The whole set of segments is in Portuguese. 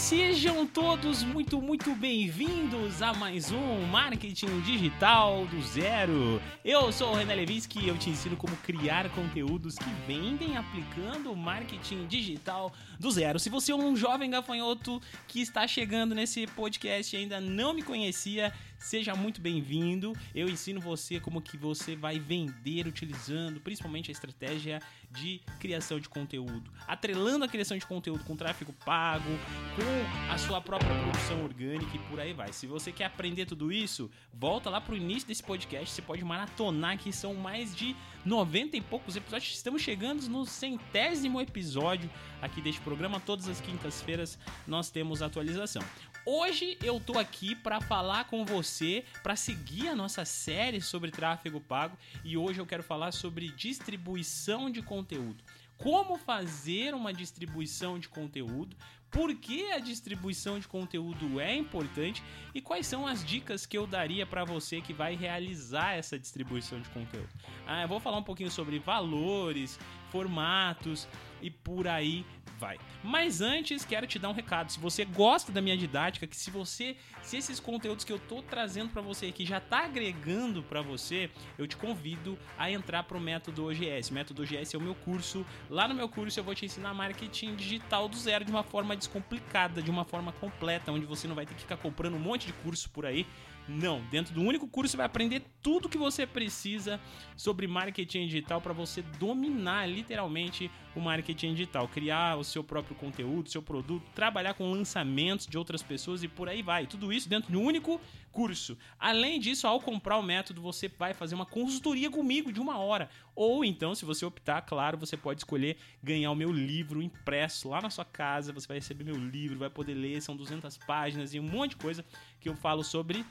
sejam todos muito, muito bem-vindos a mais um Marketing Digital do Zero. Eu sou o René Levinsky e eu te ensino como criar conteúdos que vendem aplicando marketing digital do zero. Se você é um jovem gafanhoto que está chegando nesse podcast e ainda não me conhecia, Seja muito bem-vindo. Eu ensino você como que você vai vender utilizando principalmente a estratégia de criação de conteúdo, atrelando a criação de conteúdo com tráfego pago, com a sua própria produção orgânica e por aí vai. Se você quer aprender tudo isso, volta lá pro início desse podcast, você pode maratonar que são mais de 90 e poucos episódios. Estamos chegando no centésimo episódio aqui deste programa. Todas as quintas-feiras nós temos atualização. Hoje eu tô aqui para falar com você, para seguir a nossa série sobre tráfego pago e hoje eu quero falar sobre distribuição de conteúdo. Como fazer uma distribuição de conteúdo, por que a distribuição de conteúdo é importante e quais são as dicas que eu daria para você que vai realizar essa distribuição de conteúdo. Ah, eu vou falar um pouquinho sobre valores, formatos e por aí vai. Mas antes, quero te dar um recado. Se você gosta da minha didática, que se você, se esses conteúdos que eu tô trazendo para você aqui já tá agregando para você, eu te convido a entrar pro método OGS. O método OGS é o meu curso. Lá no meu curso eu vou te ensinar marketing digital do zero de uma forma descomplicada, de uma forma completa, onde você não vai ter que ficar comprando um monte de curso por aí não, dentro do único curso você vai aprender tudo que você precisa sobre marketing digital para você dominar literalmente o marketing digital, criar o seu próprio conteúdo, seu produto, trabalhar com lançamentos de outras pessoas e por aí vai. Tudo isso dentro de um único curso. Além disso, ao comprar o método, você vai fazer uma consultoria comigo de uma hora. Ou então, se você optar, claro, você pode escolher ganhar o meu livro impresso lá na sua casa. Você vai receber meu livro, vai poder ler, são 200 páginas e um monte de coisa que eu falo sobre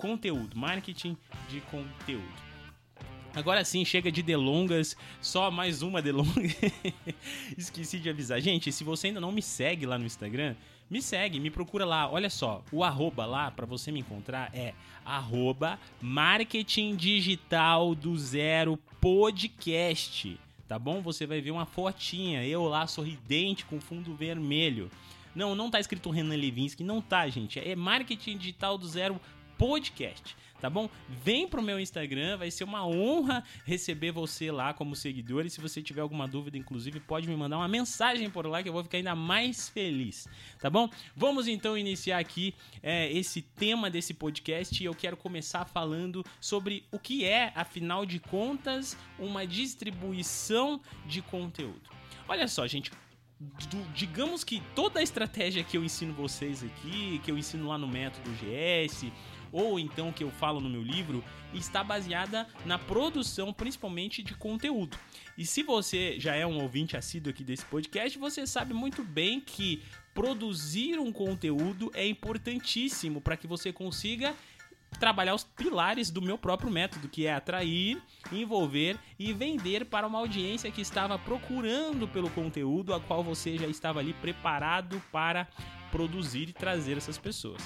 conteúdo, marketing de conteúdo. Agora sim, chega de delongas, só mais uma delonga. Esqueci de avisar. Gente, se você ainda não me segue lá no Instagram, me segue, me procura lá. Olha só, o arroba lá para você me encontrar é arroba marketing digital do zero podcast. Tá bom? Você vai ver uma fotinha, eu lá sorridente com fundo vermelho. Não, não tá escrito Renan Levinsky, não tá, gente. É marketing digital do zero podcast, tá bom? Vem pro meu Instagram, vai ser uma honra receber você lá como seguidor. E se você tiver alguma dúvida, inclusive, pode me mandar uma mensagem por lá que eu vou ficar ainda mais feliz, tá bom? Vamos então iniciar aqui é, esse tema desse podcast e eu quero começar falando sobre o que é, afinal de contas, uma distribuição de conteúdo. Olha só, gente, do, digamos que toda a estratégia que eu ensino vocês aqui, que eu ensino lá no método GS, ou então que eu falo no meu livro, está baseada na produção principalmente de conteúdo. E se você já é um ouvinte assíduo aqui desse podcast, você sabe muito bem que produzir um conteúdo é importantíssimo para que você consiga trabalhar os pilares do meu próprio método, que é atrair, envolver e vender para uma audiência que estava procurando pelo conteúdo a qual você já estava ali preparado para produzir e trazer essas pessoas.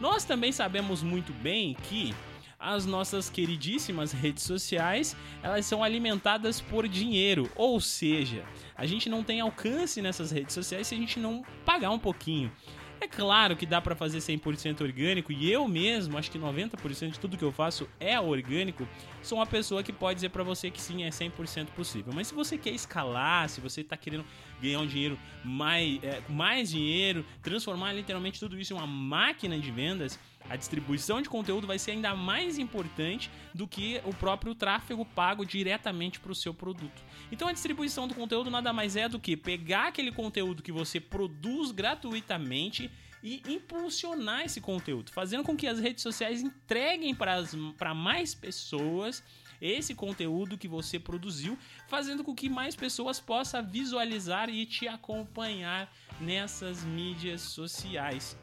Nós também sabemos muito bem que as nossas queridíssimas redes sociais, elas são alimentadas por dinheiro, ou seja, a gente não tem alcance nessas redes sociais se a gente não pagar um pouquinho. É claro que dá para fazer 100% orgânico e eu mesmo, acho que 90% de tudo que eu faço é orgânico. Sou uma pessoa que pode dizer para você que sim, é 100% possível. Mas se você quer escalar, se você tá querendo ganhar um dinheiro mais, é, mais dinheiro, transformar literalmente tudo isso em uma máquina de vendas, a distribuição de conteúdo vai ser ainda mais importante do que o próprio tráfego pago diretamente para o seu produto. Então a distribuição do conteúdo nada mais é do que pegar aquele conteúdo que você produz gratuitamente e impulsionar esse conteúdo, fazendo com que as redes sociais entreguem para mais pessoas esse conteúdo que você produziu, fazendo com que mais pessoas possam visualizar e te acompanhar nessas mídias sociais.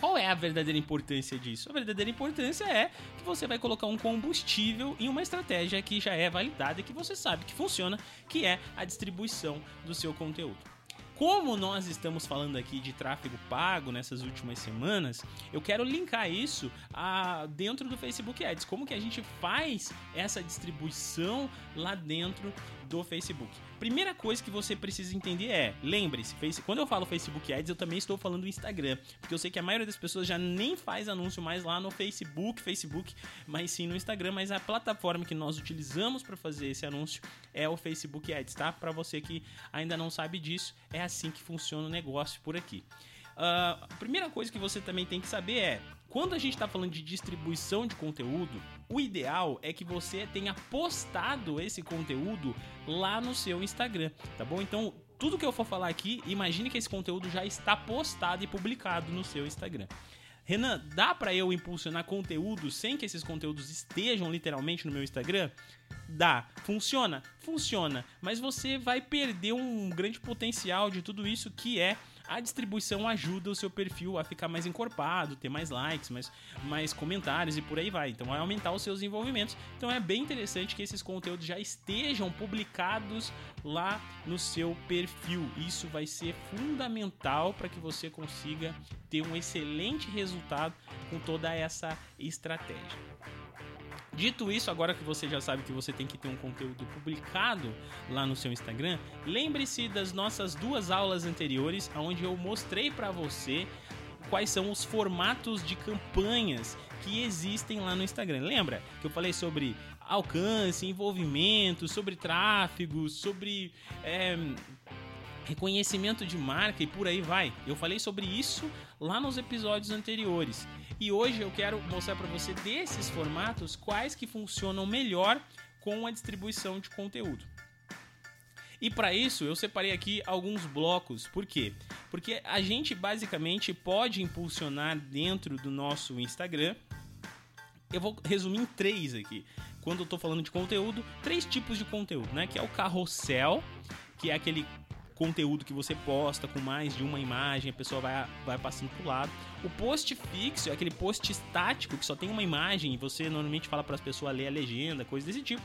Qual é a verdadeira importância disso? A verdadeira importância é que você vai colocar um combustível em uma estratégia que já é validada e que você sabe que funciona, que é a distribuição do seu conteúdo. Como nós estamos falando aqui de tráfego pago nessas últimas semanas, eu quero linkar isso a, dentro do Facebook Ads. Como que a gente faz essa distribuição lá dentro do Facebook? Primeira coisa que você precisa entender é, lembre-se, quando eu falo Facebook Ads, eu também estou falando Instagram, porque eu sei que a maioria das pessoas já nem faz anúncio mais lá no Facebook, Facebook, mas sim no Instagram, mas a plataforma que nós utilizamos para fazer esse anúncio é o Facebook Ads, tá? Para você que ainda não sabe disso, é assim que funciona o negócio por aqui. Uh, a primeira coisa que você também tem que saber é quando a gente está falando de distribuição de conteúdo, o ideal é que você tenha postado esse conteúdo lá no seu Instagram, tá bom? Então, tudo que eu for falar aqui, imagine que esse conteúdo já está postado e publicado no seu Instagram. Renan, dá para eu impulsionar conteúdo sem que esses conteúdos estejam literalmente no meu Instagram? Dá. Funciona? Funciona. Mas você vai perder um grande potencial de tudo isso que é a distribuição ajuda o seu perfil a ficar mais encorpado, ter mais likes, mais, mais comentários e por aí vai. Então vai aumentar os seus envolvimentos. Então é bem interessante que esses conteúdos já estejam publicados lá no seu perfil. Isso vai ser fundamental para que você consiga ter um excelente resultado com toda essa estratégia. Dito isso, agora que você já sabe que você tem que ter um conteúdo publicado lá no seu Instagram, lembre-se das nossas duas aulas anteriores, onde eu mostrei para você quais são os formatos de campanhas que existem lá no Instagram. Lembra que eu falei sobre alcance, envolvimento, sobre tráfego, sobre é, reconhecimento de marca e por aí vai. Eu falei sobre isso lá nos episódios anteriores. E hoje eu quero mostrar para você desses formatos quais que funcionam melhor com a distribuição de conteúdo. E para isso eu separei aqui alguns blocos. Por quê? Porque a gente basicamente pode impulsionar dentro do nosso Instagram. Eu vou resumir em três aqui. Quando eu estou falando de conteúdo, três tipos de conteúdo, né? Que é o carrossel, que é aquele conteúdo que você posta com mais de uma imagem, a pessoa vai, vai passando pro lado. O post fixo é aquele post estático que só tem uma imagem e você normalmente fala para as pessoas ler a legenda, coisa desse tipo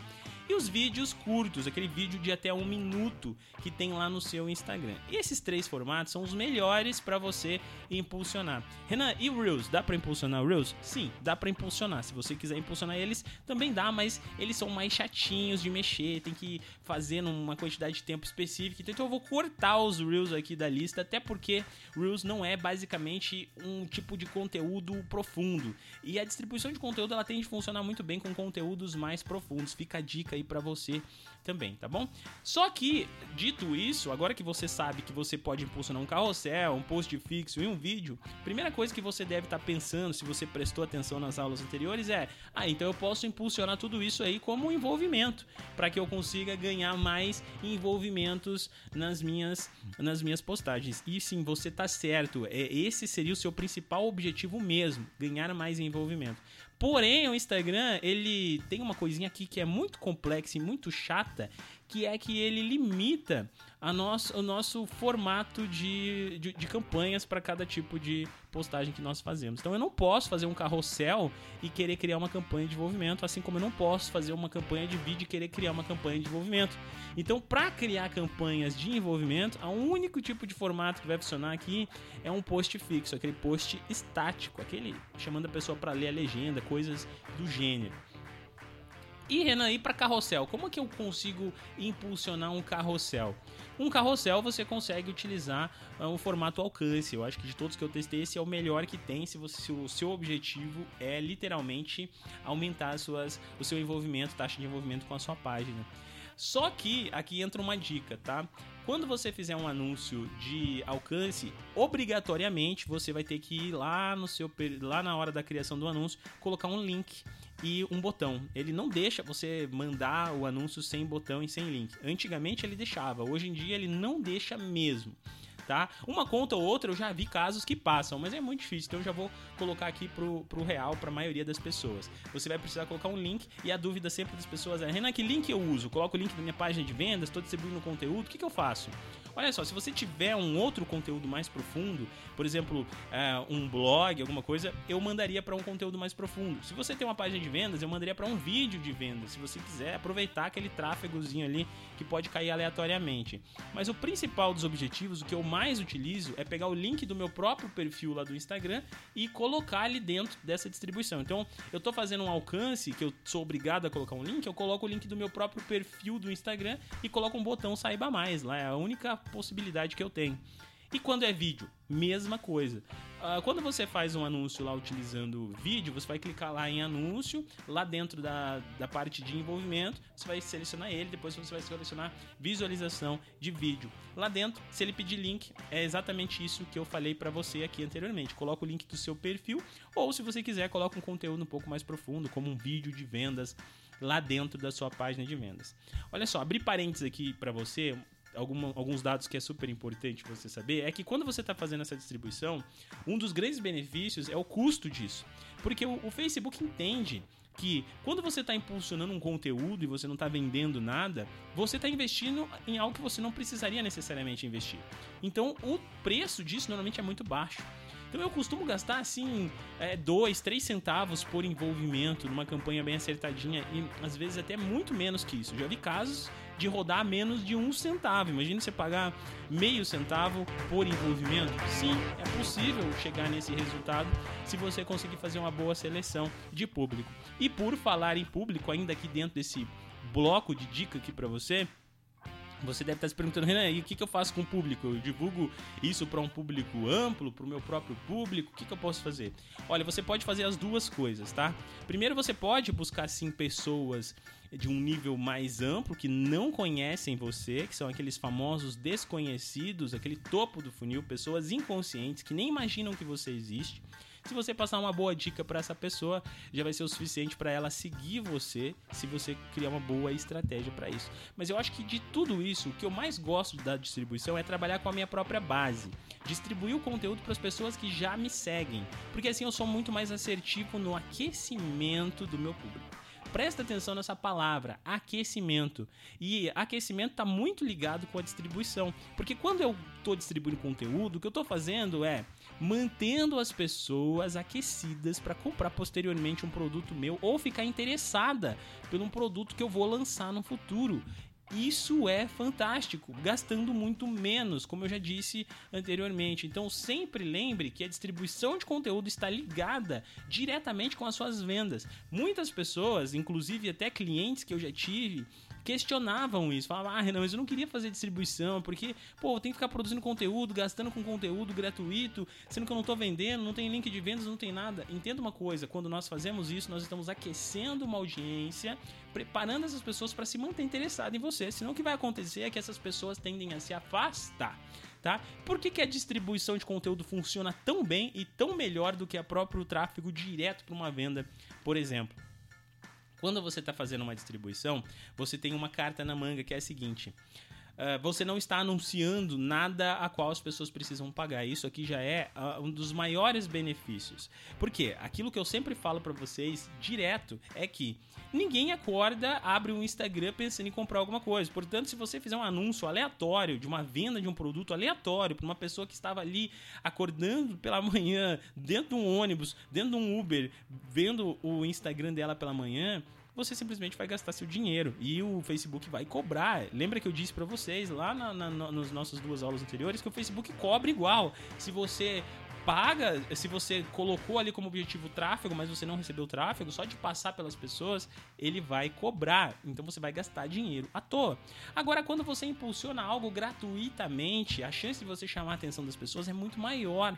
e os vídeos curtos, aquele vídeo de até um minuto que tem lá no seu Instagram. E esses três formatos são os melhores para você impulsionar. Renan, e o Reels? Dá para impulsionar o Reels? Sim, dá para impulsionar. Se você quiser impulsionar eles, também dá, mas eles são mais chatinhos de mexer, tem que fazer numa quantidade de tempo específica. Então eu vou cortar os Reels aqui da lista, até porque Reels não é basicamente um tipo de conteúdo profundo. E a distribuição de conteúdo ela tem de funcionar muito bem com conteúdos mais profundos. Fica a dica aí para você também, tá bom? Só que, dito isso, agora que você sabe que você pode impulsionar um carrossel, um post fixo e um vídeo, primeira coisa que você deve estar tá pensando, se você prestou atenção nas aulas anteriores, é: ah, então eu posso impulsionar tudo isso aí como envolvimento, para que eu consiga ganhar mais envolvimentos nas minhas, nas minhas postagens. E sim, você tá certo, é, esse seria o seu principal objetivo mesmo, ganhar mais envolvimento. Porém, o Instagram, ele tem uma coisinha aqui que é muito complexa e muito chata, que é que ele limita a nosso, o nosso formato de, de, de campanhas para cada tipo de postagem que nós fazemos. Então eu não posso fazer um carrossel e querer criar uma campanha de envolvimento, assim como eu não posso fazer uma campanha de vídeo e querer criar uma campanha de envolvimento. Então, para criar campanhas de envolvimento, o único tipo de formato que vai funcionar aqui é um post fixo, aquele post estático, aquele chamando a pessoa para ler a legenda, coisas do gênero. E Renan, ir para carrossel, como é que eu consigo impulsionar um carrossel? Um carrossel você consegue utilizar uh, o formato alcance. Eu acho que de todos que eu testei, esse é o melhor que tem se, você, se o seu objetivo é literalmente aumentar suas, o seu envolvimento, taxa de envolvimento com a sua página. Só que aqui entra uma dica, tá? Quando você fizer um anúncio de alcance, obrigatoriamente você vai ter que ir lá no seu lá na hora da criação do anúncio colocar um link e um botão. Ele não deixa você mandar o anúncio sem botão e sem link. Antigamente ele deixava, hoje em dia ele não deixa mesmo tá? Uma conta ou outra eu já vi casos que passam, mas é muito difícil, então eu já vou colocar aqui pro, pro real, pra maioria das pessoas. Você vai precisar colocar um link e a dúvida sempre das pessoas é: Renan, que link eu uso? Coloco o link da minha página de vendas, estou distribuindo conteúdo, o que, que eu faço? Olha só, se você tiver um outro conteúdo mais profundo, por exemplo, é, um blog, alguma coisa, eu mandaria para um conteúdo mais profundo. Se você tem uma página de vendas, eu mandaria para um vídeo de vendas. Se você quiser aproveitar aquele tráfegozinho ali que pode cair aleatoriamente. Mas o principal dos objetivos, o que eu mais utilizo é pegar o link do meu próprio perfil lá do Instagram e colocar ali dentro dessa distribuição. Então, eu tô fazendo um alcance que eu sou obrigado a colocar um link, eu coloco o link do meu próprio perfil do Instagram e coloco um botão saiba mais. Lá é a única possibilidade que eu tenho. E quando é vídeo, mesma coisa. Uh, quando você faz um anúncio lá utilizando vídeo, você vai clicar lá em anúncio, lá dentro da, da parte de envolvimento, você vai selecionar ele, depois você vai selecionar visualização de vídeo. Lá dentro, se ele pedir link, é exatamente isso que eu falei para você aqui anteriormente. Coloca o link do seu perfil, ou se você quiser, coloca um conteúdo um pouco mais profundo, como um vídeo de vendas lá dentro da sua página de vendas. Olha só, abrir parênteses aqui para você, alguma, alguns dados que é super importante você saber é que quando você está fazendo essa distribuição, um dos grandes benefícios é o custo disso. Porque o, o Facebook entende que quando você está impulsionando um conteúdo e você não está vendendo nada, você está investindo em algo que você não precisaria necessariamente investir. Então o preço disso normalmente é muito baixo. Então eu costumo gastar assim, é, dois, três centavos por envolvimento numa campanha bem acertadinha e às vezes até muito menos que isso. Já vi casos de rodar menos de um centavo. Imagina você pagar meio centavo por envolvimento. Sim, é possível chegar nesse resultado se você conseguir fazer uma boa seleção de público. E por falar em público, ainda aqui dentro desse bloco de dica aqui para você, você deve estar se perguntando, Renan, e o que, que eu faço com o público? Eu divulgo isso para um público amplo, para o meu próprio público? O que, que eu posso fazer? Olha, você pode fazer as duas coisas, tá? Primeiro, você pode buscar sim pessoas de um nível mais amplo que não conhecem você, que são aqueles famosos desconhecidos, aquele topo do funil, pessoas inconscientes que nem imaginam que você existe. Se você passar uma boa dica para essa pessoa, já vai ser o suficiente para ela seguir você, se você criar uma boa estratégia para isso. Mas eu acho que de tudo isso, o que eu mais gosto da distribuição é trabalhar com a minha própria base, distribuir o conteúdo para as pessoas que já me seguem, porque assim eu sou muito mais assertivo no aquecimento do meu público presta atenção nessa palavra, aquecimento. E aquecimento está muito ligado com a distribuição. Porque quando eu estou distribuindo conteúdo, o que eu estou fazendo é mantendo as pessoas aquecidas para comprar posteriormente um produto meu ou ficar interessada por um produto que eu vou lançar no futuro. Isso é fantástico, gastando muito menos, como eu já disse anteriormente. Então, sempre lembre que a distribuição de conteúdo está ligada diretamente com as suas vendas. Muitas pessoas, inclusive até clientes que eu já tive, questionavam isso. Falavam, ah, Renan, mas eu não queria fazer distribuição, porque, pô, eu tenho que ficar produzindo conteúdo, gastando com conteúdo gratuito, sendo que eu não estou vendendo, não tem link de vendas, não tem nada. Entenda uma coisa, quando nós fazemos isso, nós estamos aquecendo uma audiência, preparando essas pessoas para se manter interessadas em você. Senão o que vai acontecer é que essas pessoas tendem a se afastar. Tá? Por que, que a distribuição de conteúdo funciona tão bem e tão melhor do que a próprio tráfego direto para uma venda, por exemplo? Quando você está fazendo uma distribuição, você tem uma carta na manga que é a seguinte: uh, você não está anunciando nada a qual as pessoas precisam pagar. Isso aqui já é uh, um dos maiores benefícios. Porque aquilo que eu sempre falo para vocês direto é que ninguém acorda, abre um Instagram pensando em comprar alguma coisa. Portanto, se você fizer um anúncio aleatório de uma venda de um produto aleatório para uma pessoa que estava ali acordando pela manhã, dentro de um ônibus, dentro de um Uber, vendo o Instagram dela pela manhã, você simplesmente vai gastar seu dinheiro e o Facebook vai cobrar. Lembra que eu disse para vocês lá na, na, nas nossas duas aulas anteriores que o Facebook cobra igual. Se você paga, se você colocou ali como objetivo tráfego, mas você não recebeu tráfego, só de passar pelas pessoas, ele vai cobrar. Então você vai gastar dinheiro à toa. Agora, quando você impulsiona algo gratuitamente, a chance de você chamar a atenção das pessoas é muito maior.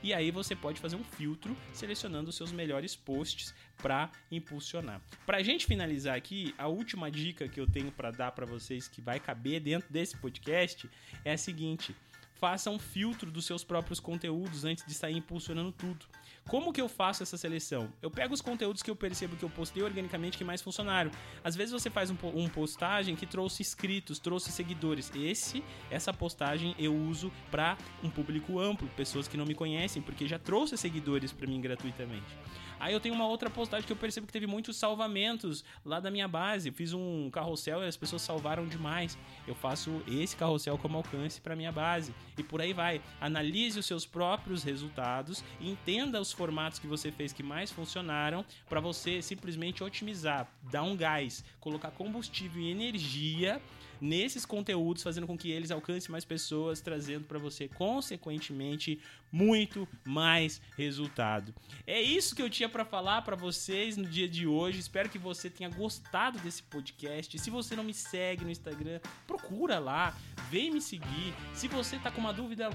E aí você pode fazer um filtro selecionando os seus melhores posts para impulsionar. Pra gente finalizar aqui, a última dica que eu tenho para dar para vocês que vai caber dentro desse podcast é a seguinte: faça um filtro dos seus próprios conteúdos antes de sair impulsionando tudo. Como que eu faço essa seleção? Eu pego os conteúdos que eu percebo que eu postei organicamente que mais funcionaram. Às vezes você faz um, um postagem que trouxe inscritos, trouxe seguidores. Esse, essa postagem eu uso para um público amplo, pessoas que não me conhecem, porque já trouxe seguidores para mim gratuitamente. Aí eu tenho uma outra postagem que eu percebo que teve muitos salvamentos lá da minha base. Fiz um carrossel e as pessoas salvaram demais. Eu faço esse carrossel como alcance para minha base. E por aí vai. Analise os seus próprios resultados, entenda os formatos que você fez que mais funcionaram para você simplesmente otimizar, dar um gás, colocar combustível e energia nesses conteúdos, fazendo com que eles alcancem mais pessoas, trazendo para você, consequentemente, muito mais resultado. É isso que eu tinha para falar para vocês no dia de hoje. Espero que você tenha gostado desse podcast. Se você não me segue no Instagram, procura lá, vem me seguir. Se você tá com uma dúvida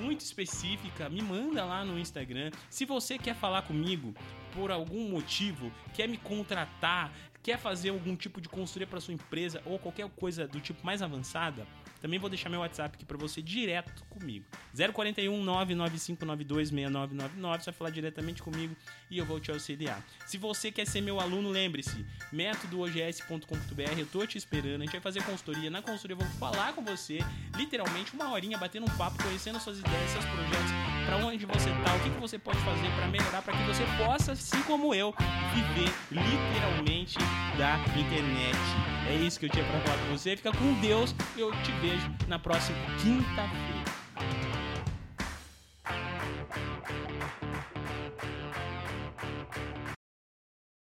muito específica, me manda lá no Instagram. Se você quer falar comigo por algum motivo, quer me contratar, quer fazer algum tipo de consultoria para sua empresa ou qualquer coisa do tipo mais avançada, também vou deixar meu WhatsApp aqui para você direto comigo. 041 99592 6999. Você vai falar diretamente comigo e eu vou te auxiliar. Se você quer ser meu aluno, lembre-se, métodoogs.com.br, eu tô te esperando. A gente vai fazer consultoria. Na consultoria eu vou falar com você, literalmente uma horinha, batendo um papo, conhecendo suas ideias, seus projetos, para onde você tá, o que, que você pode fazer para melhorar, para que você possa, assim como eu, viver literalmente da internet. É isso que eu tinha para falar com você. Fica com Deus. Eu te vejo na próxima quinta-feira.